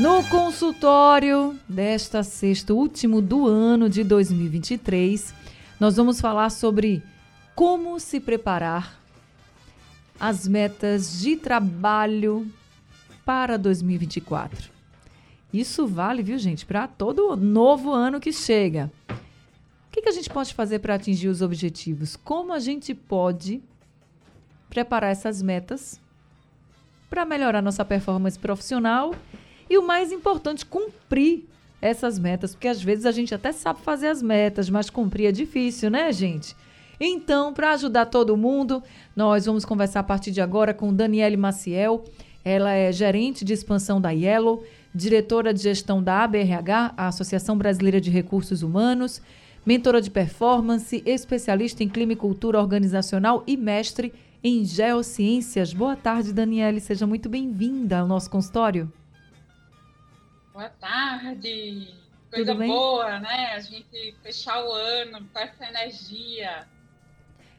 No consultório desta sexta, último do ano de 2023, nós vamos falar sobre como se preparar as metas de trabalho para 2024. Isso vale, viu, gente, para todo novo ano que chega. O que, que a gente pode fazer para atingir os objetivos? Como a gente pode preparar essas metas para melhorar nossa performance profissional e o mais importante, cumprir essas metas, porque às vezes a gente até sabe fazer as metas, mas cumprir é difícil, né, gente? Então, para ajudar todo mundo, nós vamos conversar a partir de agora com Daniele Maciel. Ela é gerente de expansão da Yellow, diretora de gestão da ABRH, a Associação Brasileira de Recursos Humanos, mentora de performance, especialista em climicultura organizacional e mestre em geociências. Boa tarde, Daniele. Seja muito bem-vinda ao nosso consultório. Boa tarde. Coisa boa, né? A gente fechar o ano com essa energia.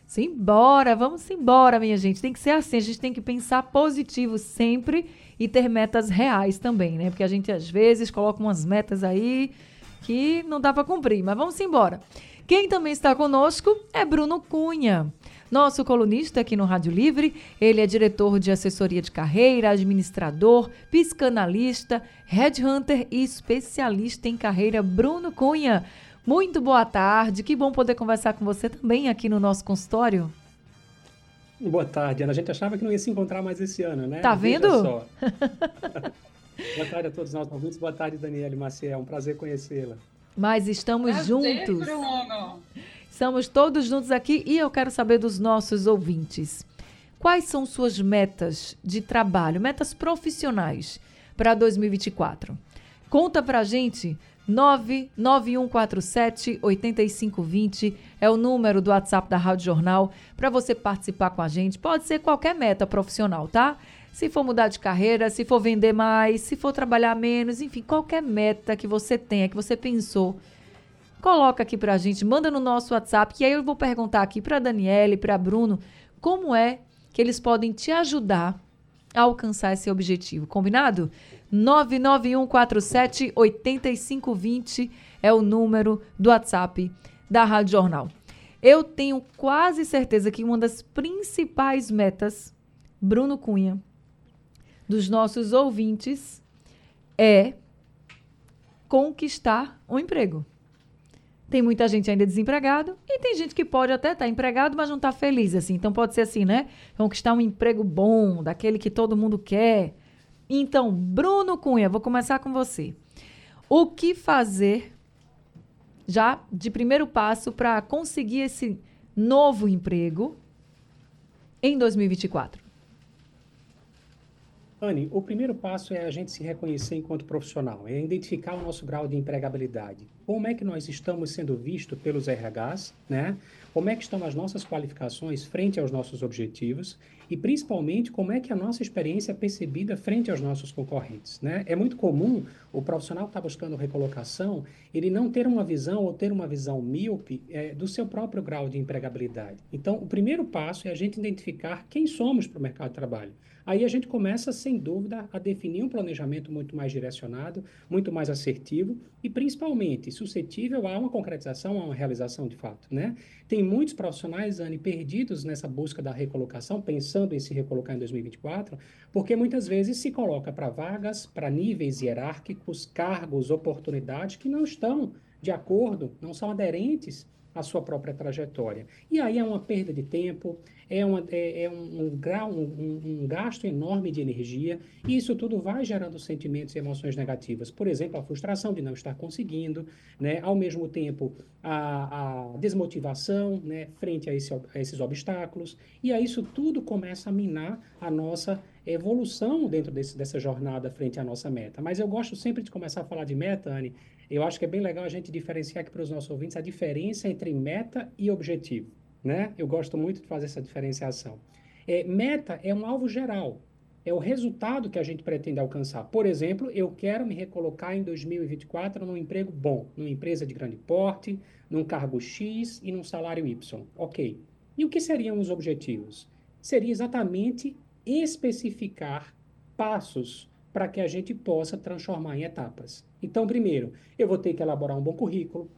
Simbora, vamos embora, minha gente. Tem que ser assim, a gente tem que pensar positivo sempre e ter metas reais também, né? Porque a gente às vezes coloca umas metas aí que não dá para cumprir, mas vamos embora. Quem também está conosco é Bruno Cunha. Nosso colunista aqui no Rádio Livre, ele é diretor de assessoria de carreira, administrador, psicanalista, headhunter e especialista em carreira. Bruno Cunha, muito boa tarde. Que bom poder conversar com você também aqui no nosso consultório. Boa tarde, Ana. A gente achava que não ia se encontrar mais esse ano, né? Tá vendo? só. boa tarde a todos nós ouvintes. Boa tarde, Daniela Maciel. É um prazer conhecê-la. Mas estamos prazer, juntos. Bruno. Estamos todos juntos aqui e eu quero saber dos nossos ouvintes. Quais são suas metas de trabalho, metas profissionais para 2024? Conta pra gente 99147 8520 é o número do WhatsApp da Rádio Jornal para você participar com a gente. Pode ser qualquer meta profissional, tá? Se for mudar de carreira, se for vender mais, se for trabalhar menos, enfim, qualquer meta que você tenha, que você pensou Coloca aqui pra gente, manda no nosso WhatsApp, que aí eu vou perguntar aqui pra Daniele, pra Bruno, como é que eles podem te ajudar a alcançar esse objetivo. Combinado? 99147 8520 é o número do WhatsApp da Rádio Jornal. Eu tenho quase certeza que uma das principais metas, Bruno Cunha, dos nossos ouvintes é conquistar um emprego. Tem muita gente ainda desempregado e tem gente que pode até estar tá empregado, mas não está feliz assim. Então pode ser assim, né? Conquistar um emprego bom, daquele que todo mundo quer. Então, Bruno Cunha, vou começar com você. O que fazer já de primeiro passo para conseguir esse novo emprego em 2024? Anne, o primeiro passo é a gente se reconhecer enquanto profissional, é identificar o nosso grau de empregabilidade. Como é que nós estamos sendo vistos pelos RHs, né? Como é que estão as nossas qualificações frente aos nossos objetivos e principalmente como é que a nossa experiência é percebida frente aos nossos concorrentes, né? É muito comum o profissional que está buscando recolocação, ele não ter uma visão ou ter uma visão míope é, do seu próprio grau de empregabilidade. Então, o primeiro passo é a gente identificar quem somos para o mercado de trabalho. Aí a gente começa, sem dúvida, a definir um planejamento muito mais direcionado, muito mais assertivo e, principalmente, suscetível a uma concretização, a uma realização de fato. Né? Tem muitos profissionais, Anne, perdidos nessa busca da recolocação, pensando em se recolocar em 2024, porque muitas vezes se coloca para vagas, para níveis hierárquicos, cargos, oportunidades que não estão de acordo, não são aderentes à sua própria trajetória. E aí é uma perda de tempo, é, uma, é, é um, grau, um, um, gasto enorme de energia, e isso tudo vai gerando sentimentos e emoções negativas. Por exemplo, a frustração de não estar conseguindo, né? ao mesmo tempo a, a desmotivação né? frente a, esse, a esses obstáculos, e aí isso tudo começa a minar a nossa evolução dentro desse, dessa jornada frente à nossa meta. Mas eu gosto sempre de começar a falar de meta, Anne, eu acho que é bem legal a gente diferenciar aqui para os nossos ouvintes a diferença entre meta e objetivo, né? Eu gosto muito de fazer essa diferenciação. É, meta é um alvo geral, é o resultado que a gente pretende alcançar. Por exemplo, eu quero me recolocar em 2024 num emprego bom, numa empresa de grande porte, num cargo X e num salário Y. Ok. E o que seriam os objetivos? Seria exatamente especificar passos para que a gente possa transformar em etapas. Então, primeiro, eu vou ter que elaborar um bom currículo.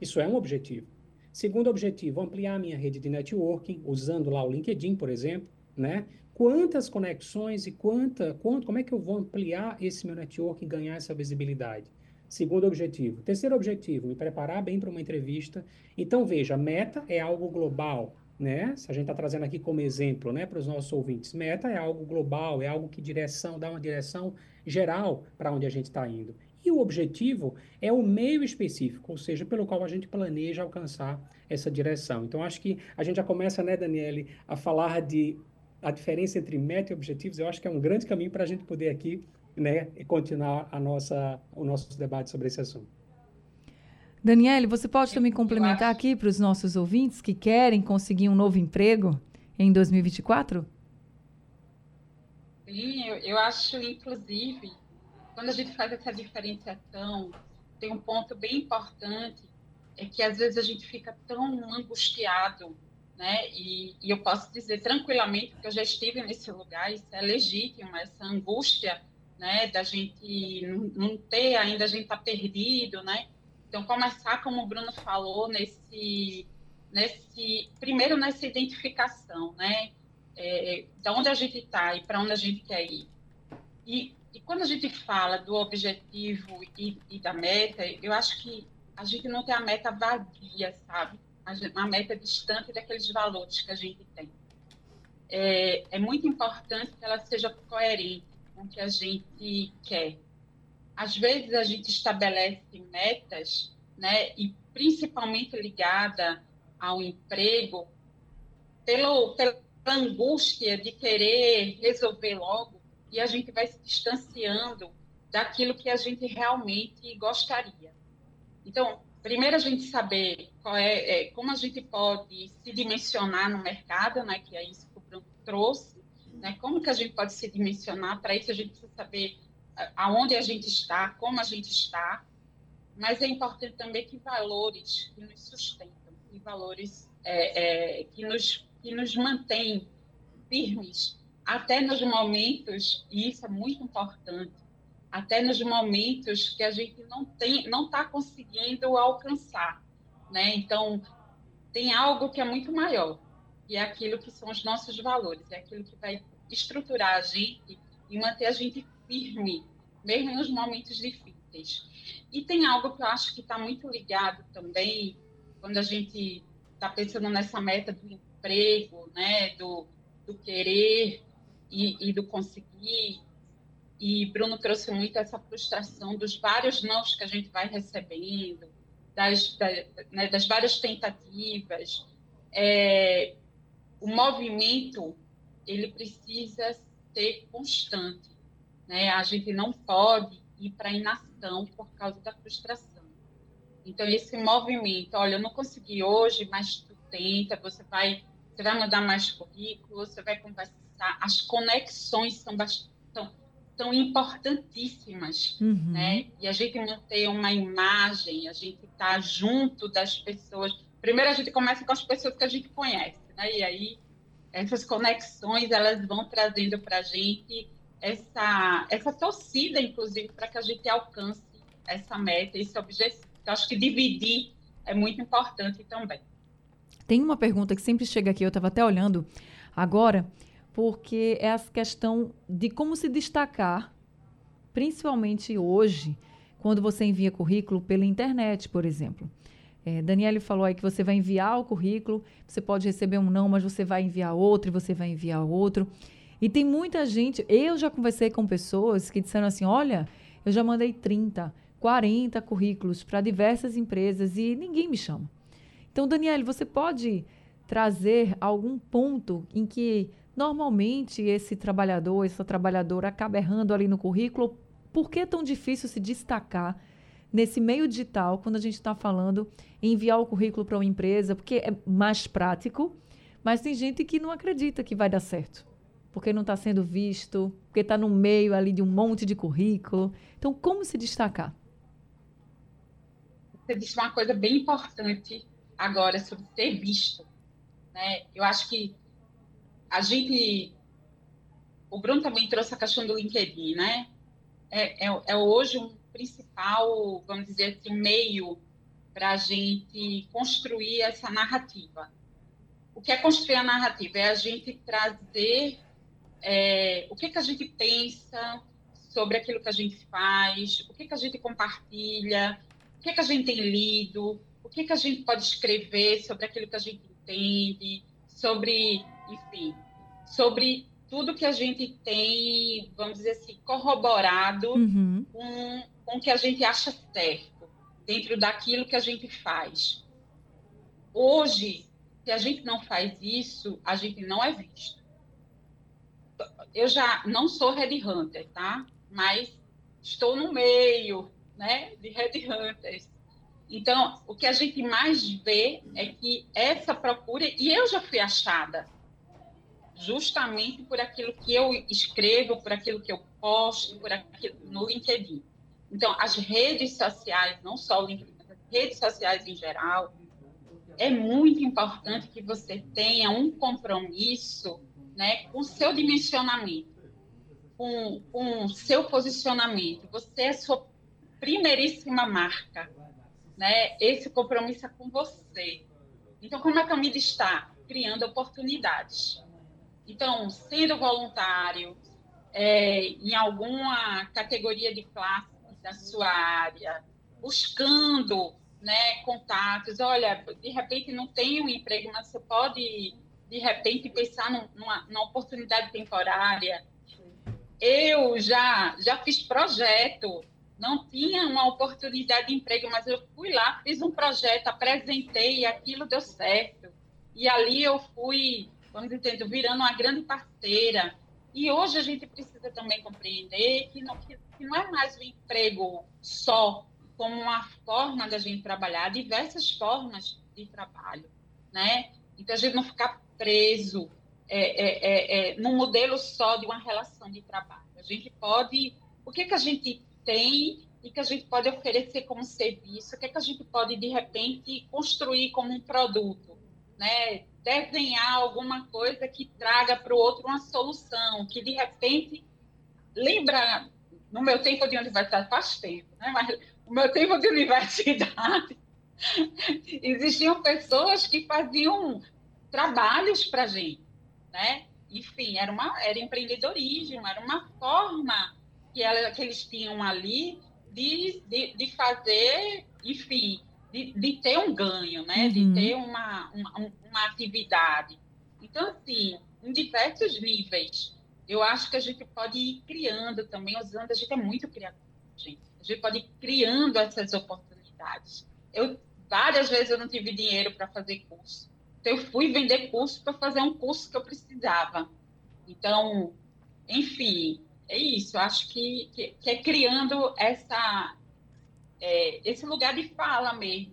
Isso é um objetivo. Segundo objetivo, ampliar minha rede de networking, usando lá o LinkedIn, por exemplo, né? Quantas conexões e quanta, quanto, como é que eu vou ampliar esse meu network e ganhar essa visibilidade? Segundo objetivo. Terceiro objetivo, me preparar bem para uma entrevista. Então, veja, meta é algo global, né? Se a gente está trazendo aqui como exemplo, né, para os nossos ouvintes, meta é algo global, é algo que direção, dá uma direção geral para onde a gente está indo. E o objetivo é o meio específico, ou seja, pelo qual a gente planeja alcançar essa direção. Então, acho que a gente já começa, né, Daniele, a falar de a diferença entre meta e objetivos. Eu acho que é um grande caminho para a gente poder aqui, né, continuar a nossa, o nosso debate sobre esse assunto. Daniele, você pode também complementar aqui para os nossos ouvintes que querem conseguir um novo emprego em 2024? Sim, eu, eu acho, inclusive, quando a gente faz essa diferenciação, tem um ponto bem importante, é que às vezes a gente fica tão angustiado, né? E, e eu posso dizer tranquilamente que eu já estive nesse lugar, isso é legítimo, essa angústia, né? Da gente não, ter ainda, a gente tá perdido, né? Então, começar, como o Bruno falou, nesse, nesse primeiro nessa identificação, né? É, de onde a gente está e para onde a gente quer ir. E, e, quando a gente fala do objetivo e, e, da meta, eu acho que a gente não tem a meta vazia, sabe? A, meta distante daqueles valores que a gente tem. É, é muito importante que ela seja coerente com o que a gente quer às vezes a gente estabelece metas, né, e principalmente ligada ao emprego, pelo, pela angústia de querer resolver logo, e a gente vai se distanciando daquilo que a gente realmente gostaria. Então, primeiro a gente saber qual é, é como a gente pode se dimensionar no mercado, né, que é isso que o Bruno trouxe, né, como que a gente pode se dimensionar, para isso a gente precisa saber aonde a gente está, como a gente está, mas é importante também que valores que nos sustentam, que valores é, é, que, nos, que nos mantêm firmes, até nos momentos, e isso é muito importante, até nos momentos que a gente não tem, não está conseguindo alcançar, né? Então tem algo que é muito maior, que é aquilo que são os nossos valores, é aquilo que vai estruturar a gente e manter a gente firme, mesmo nos momentos difíceis. E tem algo que eu acho que está muito ligado também, quando a gente está pensando nessa meta do emprego, né, do, do querer e, e do conseguir. E Bruno trouxe muito essa frustração dos vários nãos que a gente vai recebendo, das, da, né, das várias tentativas. É, o movimento ele precisa ser constante. Né? A gente não pode ir para a inação por causa da frustração. Então, esse movimento, olha, eu não consegui hoje, mas tu tenta, você vai, você vai mandar mais currículo, você vai conversar. As conexões são bastante, são, importantíssimas, uhum. né? E a gente manter uma imagem, a gente estar tá junto das pessoas. Primeiro, a gente começa com as pessoas que a gente conhece, né? E aí, essas conexões, elas vão trazendo para a gente essa, essa torcida, inclusive, para que a gente alcance essa meta, esse objetivo. Eu acho que dividir é muito importante também. Tem uma pergunta que sempre chega aqui, eu estava até olhando agora, porque é a questão de como se destacar, principalmente hoje, quando você envia currículo pela internet, por exemplo. É, Daniele falou aí que você vai enviar o currículo, você pode receber um não, mas você vai enviar outro e você vai enviar outro. E tem muita gente, eu já conversei com pessoas que disseram assim: olha, eu já mandei 30, 40 currículos para diversas empresas e ninguém me chama. Então, Daniele, você pode trazer algum ponto em que normalmente esse trabalhador, essa trabalhadora acaba errando ali no currículo? Por que é tão difícil se destacar nesse meio digital, quando a gente está falando em enviar o currículo para uma empresa, porque é mais prático, mas tem gente que não acredita que vai dar certo, porque não está sendo visto, porque está no meio ali de um monte de currículo. Então, como se destacar? Você disse uma coisa bem importante agora sobre ser visto. Né? Eu acho que a gente. O Bruno também trouxe a questão do LinkedIn, né? É, é, é hoje um principal, vamos dizer assim, meio para a gente construir essa narrativa. O que é construir a narrativa? É a gente trazer é, o que, que a gente pensa sobre aquilo que a gente faz, o que, que a gente compartilha, o que, que a gente tem lido, o que, que a gente pode escrever sobre aquilo que a gente entende, sobre, enfim, sobre tudo que a gente tem, vamos dizer assim, corroborado uhum. com, com o que a gente acha certo, dentro daquilo que a gente faz. Hoje, se a gente não faz isso, a gente não é visto. Eu já não sou headhunter, tá? Mas estou no meio, né, de headhunters. Então, o que a gente mais vê é que essa procura, e eu já fui achada, justamente por aquilo que eu escrevo, por aquilo que eu posto, por aquilo, no LinkedIn. Então, as redes sociais, não só o LinkedIn, as redes sociais em geral, é muito importante que você tenha um compromisso né, com o seu dimensionamento, com, com o seu posicionamento. Você é a sua primeiríssima marca né? Esse compromisso é com você. Então, como é que eu me destaco? Criando oportunidades. Então, sendo voluntário é, em alguma categoria de classe da sua área, buscando né, contatos. Olha, de repente não tem um emprego, mas você pode, de repente, pensar numa, numa oportunidade temporária. Eu já, já fiz projeto não tinha uma oportunidade de emprego, mas eu fui lá, fiz um projeto, apresentei e aquilo deu certo. E ali eu fui, vamos dizer, virando uma grande parceira. E hoje a gente precisa também compreender que não, que, não é mais o emprego só como uma forma da gente trabalhar, diversas formas de trabalho, né? Então a gente não ficar preso é, é, é, é, num modelo só de uma relação de trabalho. A gente pode, o que que a gente tem e que a gente pode oferecer como serviço, o que, que a gente pode, de repente, construir como um produto, né? desenhar alguma coisa que traga para o outro uma solução, que, de repente, lembra, no meu tempo de universidade, faz tempo, né? mas no meu tempo de universidade, existiam pessoas que faziam trabalhos para a gente, né? Enfim, era, uma, era empreendedorismo, era uma forma que, ela, que eles tinham ali de, de, de fazer, enfim, de, de, ter um ganho, né? Uhum. De ter uma, uma, uma atividade. Então, assim, em diversos níveis, eu acho que a gente pode ir criando também, usando, a gente é muito criativo, gente. A gente pode ir criando essas oportunidades. Eu, várias vezes eu não tive dinheiro para fazer curso. Então, eu fui vender curso para fazer um curso que eu precisava. Então, enfim, é isso, acho que, que, que é criando essa, é, esse lugar de fala mesmo,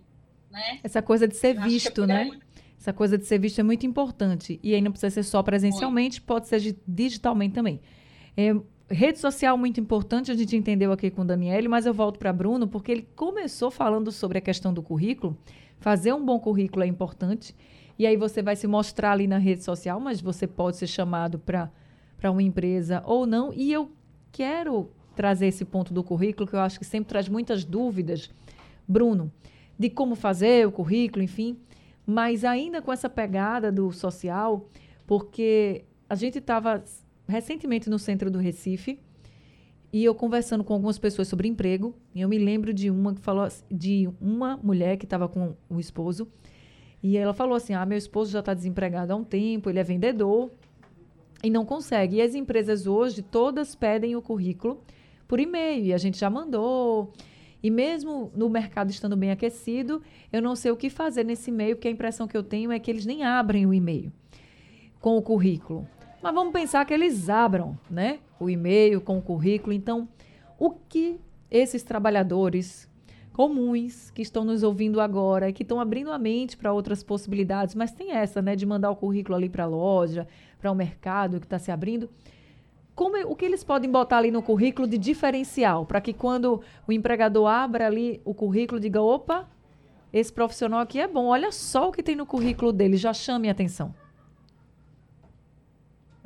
né? Essa coisa de ser Eu visto, é né? Essa coisa de ser visto é muito importante. E aí não precisa ser só presencialmente, muito. pode ser digitalmente também. É, rede social muito importante, a gente entendeu aqui com o Daniel, mas eu volto para Bruno, porque ele começou falando sobre a questão do currículo. Fazer um bom currículo é importante. E aí você vai se mostrar ali na rede social, mas você pode ser chamado para uma empresa ou não. E eu quero trazer esse ponto do currículo, que eu acho que sempre traz muitas dúvidas, Bruno, de como fazer o currículo, enfim, mas ainda com essa pegada do social, porque a gente estava recentemente no centro do Recife e eu conversando com algumas pessoas sobre emprego, e eu me lembro de uma que falou de uma mulher que estava com o esposo, e ela falou assim: "Ah, meu esposo já está desempregado há um tempo, ele é vendedor, e não consegue. E as empresas hoje todas pedem o currículo por e-mail e a gente já mandou. E mesmo no mercado estando bem aquecido, eu não sei o que fazer nesse e-mail, porque a impressão que eu tenho é que eles nem abrem o e-mail com o currículo. Mas vamos pensar que eles abram, né? O e-mail com o currículo. Então, o que esses trabalhadores comuns que estão nos ouvindo agora, que estão abrindo a mente para outras possibilidades, mas tem essa, né, de mandar o currículo ali para a loja, para o mercado que está se abrindo. Como, o que eles podem botar ali no currículo de diferencial, para que quando o empregador abra ali o currículo, diga: opa, esse profissional aqui é bom, olha só o que tem no currículo dele, já chame a atenção.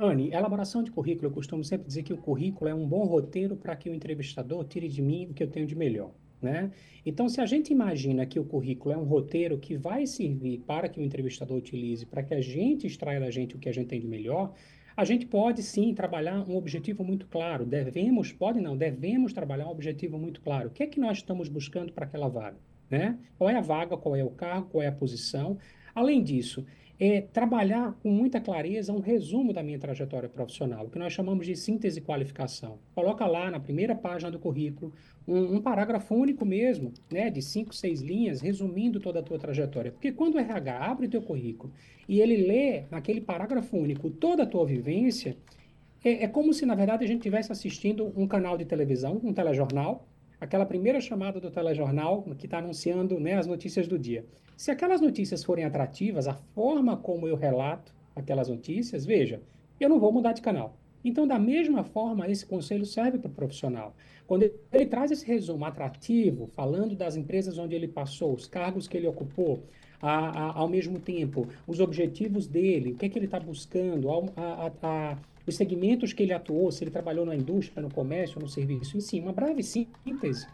Anne, elaboração de currículo, eu costumo sempre dizer que o currículo é um bom roteiro para que o entrevistador tire de mim o que eu tenho de melhor. Né? Então, se a gente imagina que o currículo é um roteiro que vai servir para que o entrevistador utilize, para que a gente extraia da gente o que a gente tem de melhor, a gente pode sim trabalhar um objetivo muito claro. Devemos, pode não, devemos trabalhar um objetivo muito claro. O que é que nós estamos buscando para aquela vaga? Né? Qual é a vaga, qual é o cargo, qual é a posição? Além disso, é trabalhar com muita clareza um resumo da minha trajetória profissional, o que nós chamamos de síntese qualificação. Coloca lá na primeira página do currículo um, um, parágrafo único mesmo, né, de cinco, seis linhas, resumindo toda a tua trajetória. Porque quando o RH abre o teu currículo e ele lê naquele parágrafo único toda a tua vivência, é, é como se, na verdade, a gente estivesse assistindo um canal de televisão, um telejornal, aquela primeira chamada do telejornal que está anunciando né, as notícias do dia. Se aquelas notícias forem atrativas, a forma como eu relato aquelas notícias, veja, eu não vou mudar de canal. Então, da mesma forma, esse conselho serve para o profissional. Quando ele traz esse resumo atrativo, falando das empresas onde ele passou, os cargos que ele ocupou, a, a, ao mesmo tempo, os objetivos dele, o que, é que ele está buscando, a, os segmentos que ele atuou, se ele trabalhou na indústria, no comércio, no serviço, em si, uma breve síntese,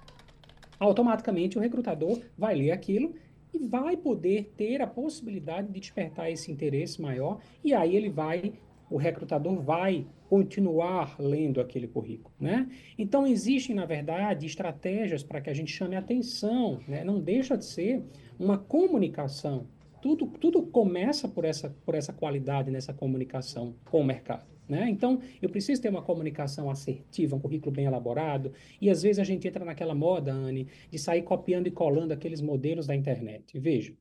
automaticamente o recrutador vai ler aquilo e vai poder ter a possibilidade de despertar esse interesse maior, e aí ele vai, o recrutador vai continuar lendo aquele currículo, né? Então existem, na verdade, estratégias para que a gente chame atenção, né? Não deixa de ser uma comunicação. Tudo, tudo começa por essa, por essa qualidade nessa comunicação com o mercado. Né? Então, eu preciso ter uma comunicação assertiva, um currículo bem elaborado, e às vezes a gente entra naquela moda, Anne, de sair copiando e colando aqueles modelos da internet. Veja,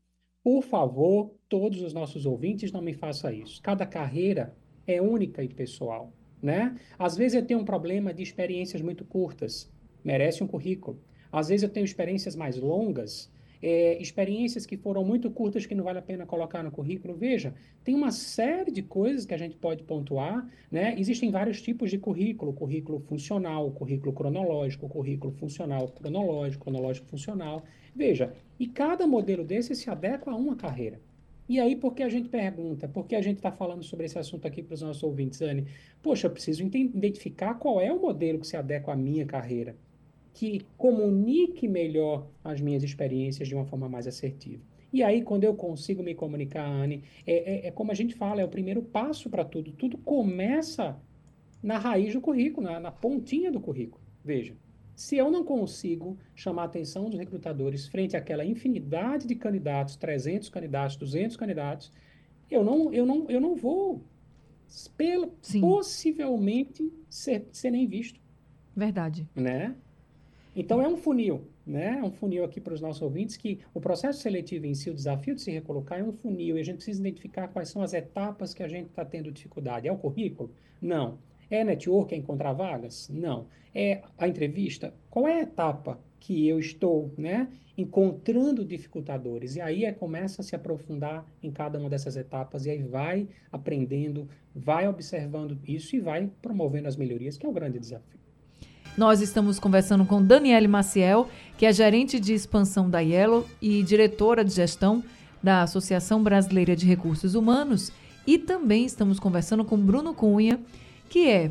por favor, todos os nossos ouvintes não me façam isso. Cada carreira é única e pessoal. Né? Às vezes eu tenho um problema de experiências muito curtas, merece um currículo. Às vezes eu tenho experiências mais longas, é, experiências que foram muito curtas que não vale a pena colocar no currículo. Veja, tem uma série de coisas que a gente pode pontuar, né? Existem vários tipos de currículo, currículo funcional, currículo cronológico, currículo funcional cronológico, cronológico funcional. Veja, e cada modelo desse se adequa a uma carreira. E aí, por que a gente pergunta? Por que a gente está falando sobre esse assunto aqui para os nossos ouvintes, Anne? Poxa, eu preciso identificar qual é o modelo que se adequa à minha carreira que comunique melhor as minhas experiências de uma forma mais assertiva. E aí, quando eu consigo me comunicar, Anne, é, é, é como a gente fala, é o primeiro passo para tudo. Tudo começa na raiz do currículo, na, na pontinha do currículo. Veja, se eu não consigo chamar a atenção dos recrutadores frente àquela infinidade de candidatos, 300 candidatos, 200 candidatos, eu não, eu não, eu não vou pela, possivelmente ser, ser nem visto. Verdade. Né? Então, é um funil, né? É um funil aqui para os nossos ouvintes que o processo seletivo em si, o desafio de se recolocar é um funil e a gente precisa identificar quais são as etapas que a gente está tendo dificuldade. É o currículo? Não. É network, é encontrar vagas? Não. É a entrevista? Qual é a etapa que eu estou, né, encontrando dificultadores? E aí é, começa a se aprofundar em cada uma dessas etapas e aí vai aprendendo, vai observando isso e vai promovendo as melhorias, que é o grande desafio. Nós estamos conversando com Daniele Maciel, que é gerente de expansão da Yellow e diretora de gestão da Associação Brasileira de Recursos Humanos. E também estamos conversando com Bruno Cunha, que é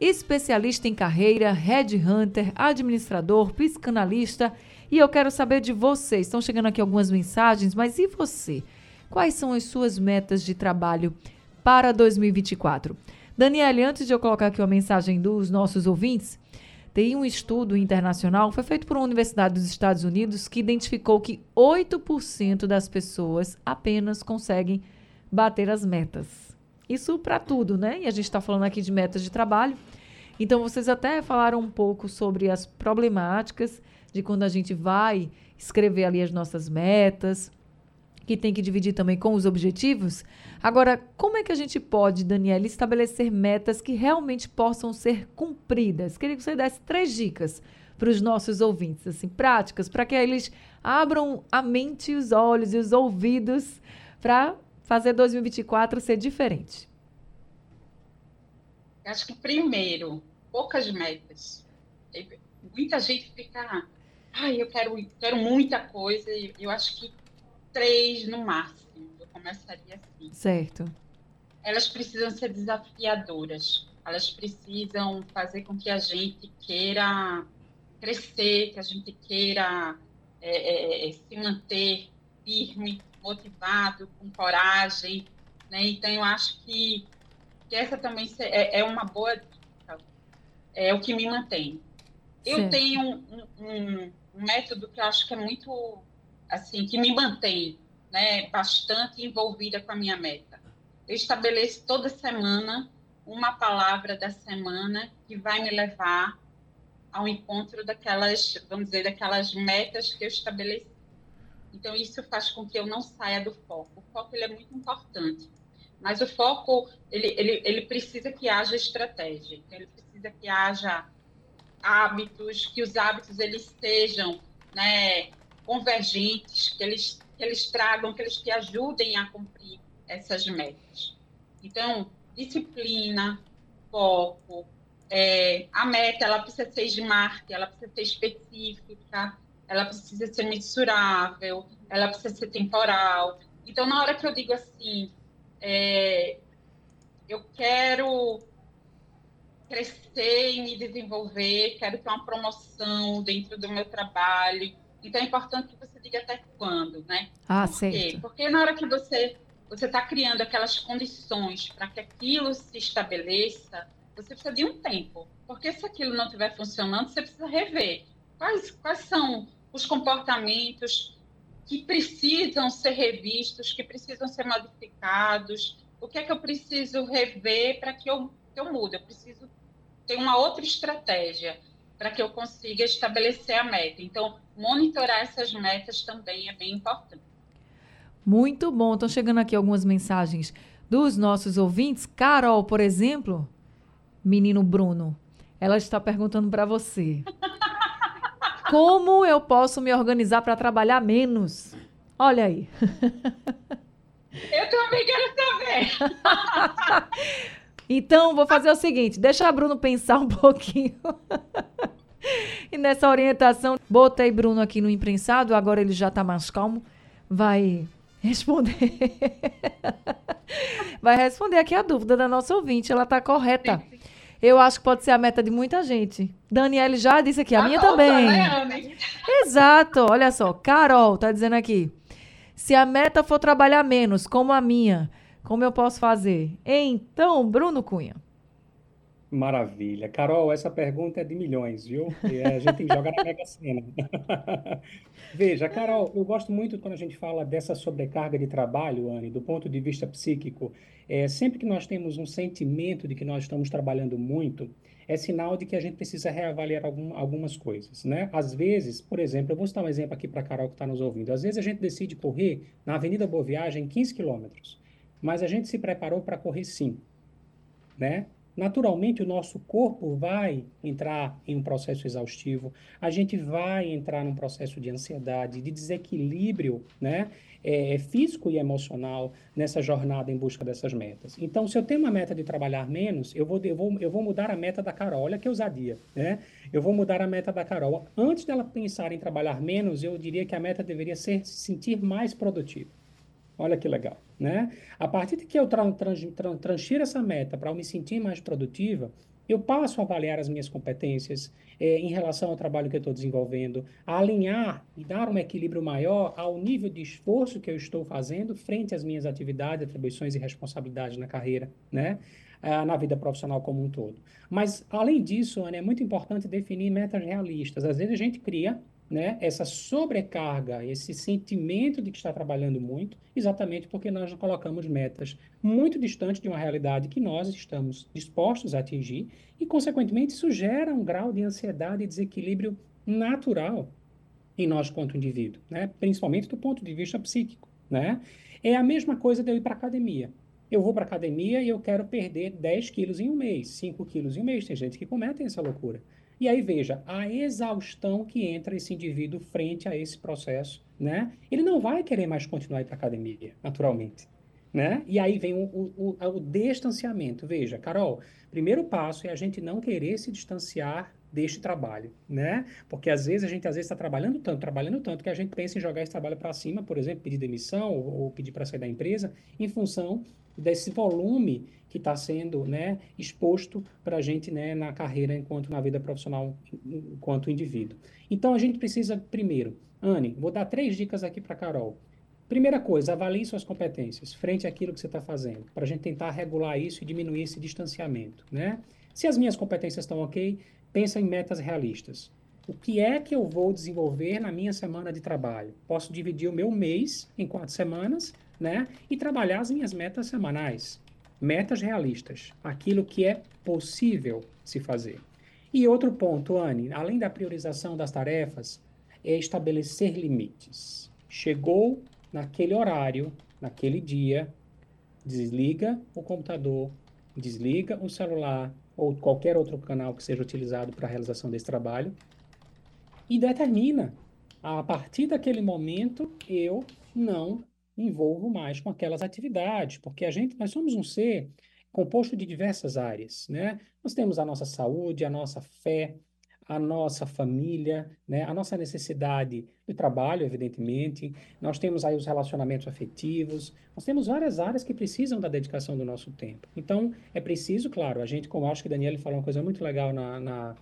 especialista em carreira, headhunter, administrador, psicanalista. E eu quero saber de vocês. Estão chegando aqui algumas mensagens, mas e você? Quais são as suas metas de trabalho para 2024? Daniele, antes de eu colocar aqui uma mensagem dos nossos ouvintes, tem um estudo internacional, foi feito por uma universidade dos Estados Unidos, que identificou que 8% das pessoas apenas conseguem bater as metas. Isso para tudo, né? E a gente está falando aqui de metas de trabalho. Então, vocês até falaram um pouco sobre as problemáticas de quando a gente vai escrever ali as nossas metas, que tem que dividir também com os objetivos. Agora, como é que a gente pode, Daniela, estabelecer metas que realmente possam ser cumpridas? Queria que você desse três dicas para os nossos ouvintes, assim, práticas, para que eles abram a mente, os olhos e os ouvidos para fazer 2024 ser diferente? Acho que primeiro, poucas metas. Muita gente fica, ai, eu quero, quero muita coisa, eu acho que três no máximo. Eu começaria assim. Certo. Elas precisam ser desafiadoras. Elas precisam fazer com que a gente queira crescer, que a gente queira é, é, é se manter firme, motivado, com coragem. Né? Então, eu acho que, que essa também é, é uma boa dica. É o que me mantém. Eu tenho um, um, um, método que eu acho que é muito, assim, que me mantém né, bastante envolvida com a minha meta. Eu estabeleço toda semana uma palavra da semana que vai me levar ao encontro daquelas, vamos dizer, daquelas metas que eu estabeleci. Então, isso faz com que eu não saia do foco. O foco ele é muito importante, mas o foco ele, ele, ele precisa que haja estratégia, ele precisa que haja hábitos, que os hábitos eles sejam né, convergentes, que eles, que eles tragam, que eles te ajudem a cumprir essas metas. Então, disciplina, foco, é, a meta ela precisa ser smart, ela precisa ser específica, ela precisa ser mensurável, ela precisa ser temporal. Então, na hora que eu digo assim, é, eu quero crescer e me desenvolver, quero ter uma promoção dentro do meu trabalho. Então, é importante que você diga até quando, né? Ah, Por certo. Quê? Porque na hora que você você está criando aquelas condições para que aquilo se estabeleça, você precisa de um tempo. Porque se aquilo não estiver funcionando, você precisa rever. Quais, quais são os comportamentos que precisam ser revistos, que precisam ser modificados? O que é que eu preciso rever para que eu, que eu mude? Eu preciso ter uma outra estratégia para que eu consiga estabelecer a meta. Então, monitorar essas metas também é bem importante. Muito bom. Estão chegando aqui algumas mensagens dos nossos ouvintes. Carol, por exemplo, menino Bruno, ela está perguntando para você: Como eu posso me organizar para trabalhar menos? Olha aí. Eu também quero saber. então, vou fazer o seguinte: deixa a Bruno pensar um pouquinho. e nessa orientação, botei Bruno aqui no imprensado, agora ele já está mais calmo. Vai responder. Vai responder aqui a dúvida da nossa ouvinte. Ela está correta. Eu acho que pode ser a meta de muita gente. Daniele já disse aqui, a, a minha nossa, também. Né, Exato. Olha só, Carol está dizendo aqui. Se a meta for trabalhar menos, como a minha, como eu posso fazer? Então, Bruno Cunha. Maravilha. Carol, essa pergunta é de milhões, viu? E a gente tem que jogar na Mega Sena. Veja, Carol, eu gosto muito quando a gente fala dessa sobrecarga de trabalho, Anne, do ponto de vista psíquico. É, sempre que nós temos um sentimento de que nós estamos trabalhando muito, é sinal de que a gente precisa reavaliar algum, algumas coisas, né? Às vezes, por exemplo, eu vou citar um exemplo aqui para Carol que está nos ouvindo. Às vezes a gente decide correr na Avenida Boa Viagem 15 quilômetros, mas a gente se preparou para correr 5, né? naturalmente o nosso corpo vai entrar em um processo exaustivo, a gente vai entrar num processo de ansiedade, de desequilíbrio, né? É, físico e emocional nessa jornada em busca dessas metas. Então, se eu tenho uma meta de trabalhar menos, eu vou, eu vou, eu vou mudar a meta da Carol. Olha que ousadia, né? Eu vou mudar a meta da Carol. Antes dela pensar em trabalhar menos, eu diria que a meta deveria ser se sentir mais produtiva. Olha que legal, né? A partir de que eu tra tra transfiro essa meta para eu me sentir mais produtiva, eu passo a avaliar as minhas competências eh, em relação ao trabalho que eu estou desenvolvendo, a alinhar e dar um equilíbrio maior ao nível de esforço que eu estou fazendo frente às minhas atividades, atribuições e responsabilidades na carreira, né? Ah, na vida profissional como um todo. Mas, além disso, Ana, é muito importante definir metas realistas. Às vezes a gente cria né, essa sobrecarga, esse sentimento de que está trabalhando muito, exatamente porque nós colocamos metas muito distantes de uma realidade que nós estamos dispostos a atingir e, consequentemente, isso gera um grau de ansiedade e desequilíbrio natural em nós quanto indivíduo, né, principalmente do ponto de vista psíquico. Né? É a mesma coisa de eu ir para a academia. Eu vou para a academia e eu quero perder 10 quilos em um mês, 5 quilos em um mês. Tem gente que comete essa loucura. E aí veja, a exaustão que entra esse indivíduo frente a esse processo, né? Ele não vai querer mais continuar para academia, naturalmente. Né? E aí vem o, o, o, o distanciamento. Veja, Carol, primeiro passo é a gente não querer se distanciar deste trabalho, né? Porque às vezes a gente às vezes está trabalhando tanto, trabalhando tanto que a gente pensa em jogar esse trabalho para cima, por exemplo, pedir demissão ou, ou pedir para sair da empresa, em função desse volume que está sendo, né, exposto para a gente, né, na carreira enquanto na vida profissional enquanto indivíduo. Então a gente precisa primeiro, Anne, vou dar três dicas aqui para Carol. Primeira coisa, avalie suas competências frente àquilo que você está fazendo, para a gente tentar regular isso e diminuir esse distanciamento, né? Se as minhas competências estão ok, pensa em metas realistas. O que é que eu vou desenvolver na minha semana de trabalho? Posso dividir o meu mês em quatro semanas, né? E trabalhar as minhas metas semanais. Metas realistas. Aquilo que é possível se fazer. E outro ponto, Anne, além da priorização das tarefas, é estabelecer limites. Chegou naquele horário, naquele dia, desliga o computador, desliga o celular ou qualquer outro canal que seja utilizado para a realização desse trabalho e determina a partir daquele momento eu não envolvo mais com aquelas atividades, porque a gente nós somos um ser composto de diversas áreas, né? Nós temos a nossa saúde, a nossa fé, a nossa família, né? a nossa necessidade de trabalho, evidentemente. Nós temos aí os relacionamentos afetivos. Nós temos várias áreas que precisam da dedicação do nosso tempo. Então, é preciso, claro, a gente, como acho que Daniela falou uma coisa muito legal na, na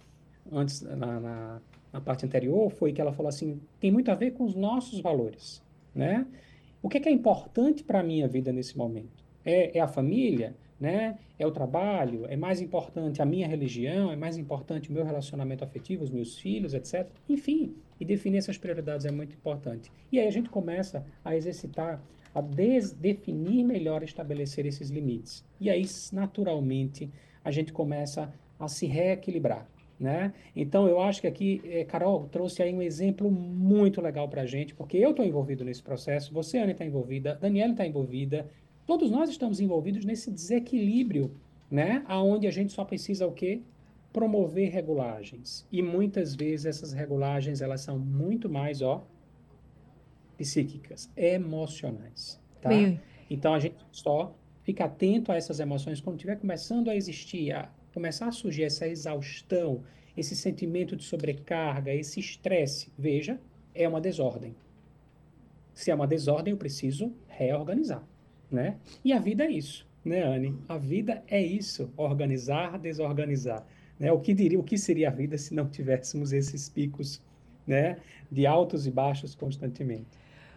antes, na, na, na, parte anterior, foi que ela falou assim, tem muito a ver com os nossos valores, né? O que é, que é importante para a minha vida nesse momento? É, é a família? né? É o trabalho, é mais importante a minha religião, é mais importante o meu relacionamento afetivo, os meus filhos, etc. Enfim, e definir essas prioridades é muito importante. E aí a gente começa a exercitar, a definir melhor, estabelecer esses limites. E aí, naturalmente, a gente começa a se reequilibrar. Né? Então, eu acho que aqui, é, Carol trouxe aí um exemplo muito legal para a gente, porque eu estou envolvido nesse processo, você, Ana, está envolvida, Daniela está envolvida, Todos nós estamos envolvidos nesse desequilíbrio, né? Aonde a gente só precisa o quê? Promover regulagens. E muitas vezes essas regulagens, elas são muito mais, ó, psíquicas, emocionais, tá? Bem... Então a gente só fica atento a essas emoções quando estiver começando a existir, a começar a surgir essa exaustão, esse sentimento de sobrecarga, esse estresse. Veja, é uma desordem. Se é uma desordem, eu preciso reorganizar né? E a vida é isso, né, Anne? A vida é isso, organizar, desorganizar. Né? O que diria, o que seria a vida se não tivéssemos esses picos, né, de altos e baixos constantemente?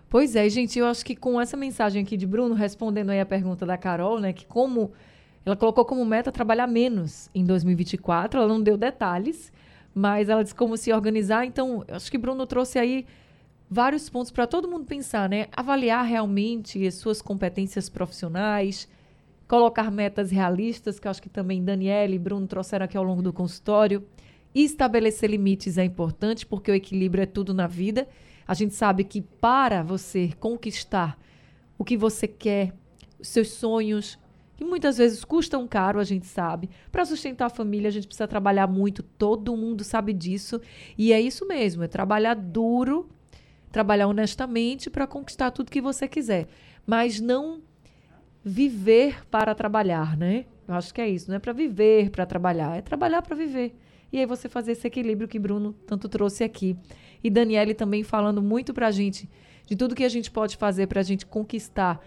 Pois é, gente, eu acho que com essa mensagem aqui de Bruno respondendo aí a pergunta da Carol, né, que como ela colocou como meta trabalhar menos em 2024, ela não deu detalhes, mas ela disse como se organizar. Então, acho que Bruno trouxe aí vários pontos para todo mundo pensar, né? Avaliar realmente as suas competências profissionais, colocar metas realistas, que acho que também Daniela e Bruno trouxeram aqui ao longo do consultório. E estabelecer limites é importante, porque o equilíbrio é tudo na vida. A gente sabe que para você conquistar o que você quer, os seus sonhos, que muitas vezes custam caro, a gente sabe. Para sustentar a família, a gente precisa trabalhar muito, todo mundo sabe disso. E é isso mesmo, é trabalhar duro trabalhar honestamente para conquistar tudo que você quiser, mas não viver para trabalhar, né? Eu acho que é isso, não é para viver para trabalhar, é trabalhar para viver. E aí você fazer esse equilíbrio que Bruno tanto trouxe aqui. E Daniele também falando muito para a gente de tudo que a gente pode fazer para a gente conquistar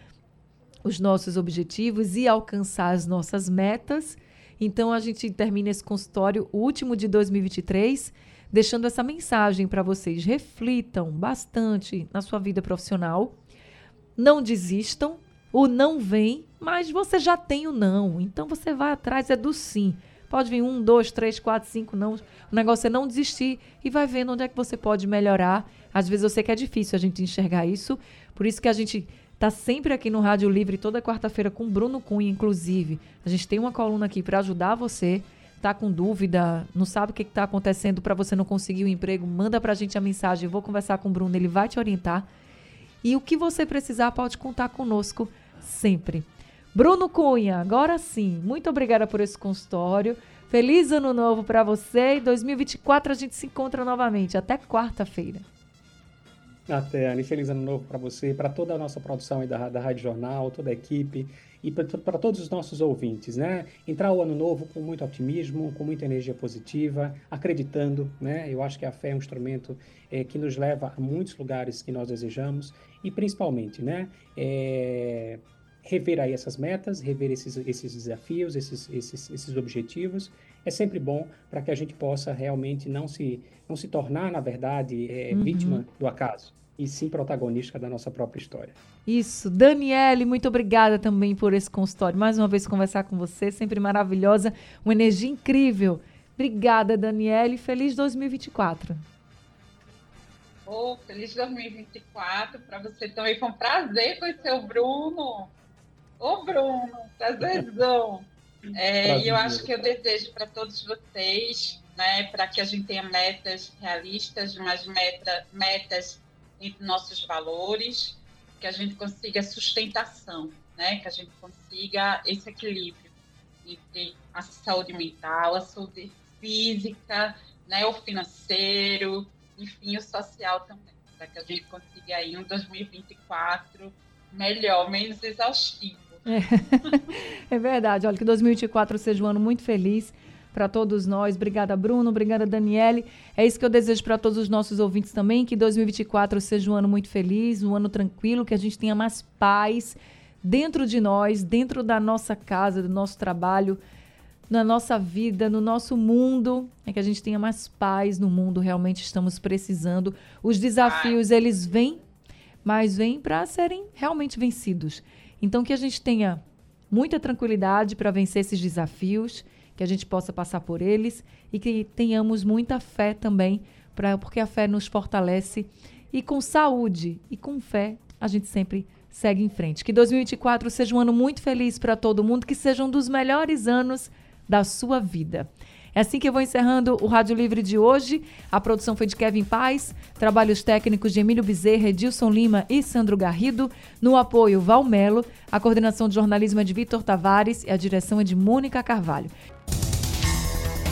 os nossos objetivos e alcançar as nossas metas. Então a gente termina esse consultório último de 2023 deixando essa mensagem para vocês. Reflitam bastante na sua vida profissional. Não desistam. O não vem, mas você já tem o não. Então você vai atrás é do sim. Pode vir um, dois, três, quatro, cinco não. O negócio é não desistir e vai vendo onde é que você pode melhorar. Às vezes eu sei que é difícil a gente enxergar isso. Por isso que a gente está sempre aqui no Rádio Livre toda quarta-feira com Bruno Cunha, inclusive. A gente tem uma coluna aqui para ajudar você está com dúvida, não sabe o que está acontecendo para você não conseguir o um emprego, manda para a gente a mensagem. Eu vou conversar com o Bruno, ele vai te orientar. E o que você precisar, pode contar conosco sempre. Bruno Cunha, agora sim, muito obrigada por esse consultório. Feliz ano novo para você e 2024 a gente se encontra novamente. Até quarta-feira. Até, Anne. Feliz ano novo para você, para toda a nossa produção aí da, da Rádio Jornal, toda a equipe e para todos os nossos ouvintes, né? Entrar o ano novo com muito otimismo, com muita energia positiva, acreditando, né? Eu acho que a fé é um instrumento é, que nos leva a muitos lugares que nós desejamos e principalmente, né? É, rever aí essas metas, rever esses, esses desafios, esses, esses, esses objetivos. É sempre bom para que a gente possa realmente não se, não se tornar, na verdade, é, uhum. vítima do acaso e sim protagonista da nossa própria história. Isso. Daniele, muito obrigada também por esse consultório. Mais uma vez conversar com você, sempre maravilhosa, uma energia incrível. Obrigada, Daniele. Feliz 2024. Oh, feliz 2024 para você também. Foi um prazer conhecer o Bruno. Ô, Bruno, prazerzão. É, e eu acho que eu desejo para todos vocês, né, para que a gente tenha metas realistas, mas meta, metas entre nossos valores, que a gente consiga sustentação, né? que a gente consiga esse equilíbrio entre a saúde mental, a saúde física, né? o financeiro, enfim, o social também, para que a gente consiga aí um 2024 melhor, menos exaustivo. É, é verdade, olha, que 2024 seja um ano muito feliz para todos nós. Obrigada, Bruno. Obrigada, Daniele. É isso que eu desejo para todos os nossos ouvintes também, que 2024 seja um ano muito feliz, um ano tranquilo, que a gente tenha mais paz dentro de nós, dentro da nossa casa, do nosso trabalho, na nossa vida, no nosso mundo, é que a gente tenha mais paz no mundo, realmente estamos precisando. Os desafios, eles vêm, mas vêm para serem realmente vencidos. Então que a gente tenha muita tranquilidade para vencer esses desafios que a gente possa passar por eles e que tenhamos muita fé também, pra, porque a fé nos fortalece. E com saúde e com fé, a gente sempre segue em frente. Que 2024 seja um ano muito feliz para todo mundo, que seja um dos melhores anos da sua vida. É assim que eu vou encerrando o Rádio Livre de hoje. A produção foi de Kevin Paz, trabalhos técnicos de Emílio Bezerra, Edilson Lima e Sandro Garrido. No apoio, Valmelo. A coordenação de jornalismo é de Vitor Tavares e a direção é de Mônica Carvalho.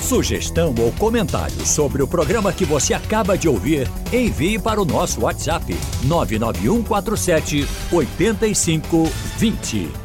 Sugestão ou comentário sobre o programa que você acaba de ouvir, envie para o nosso WhatsApp 99147 8520.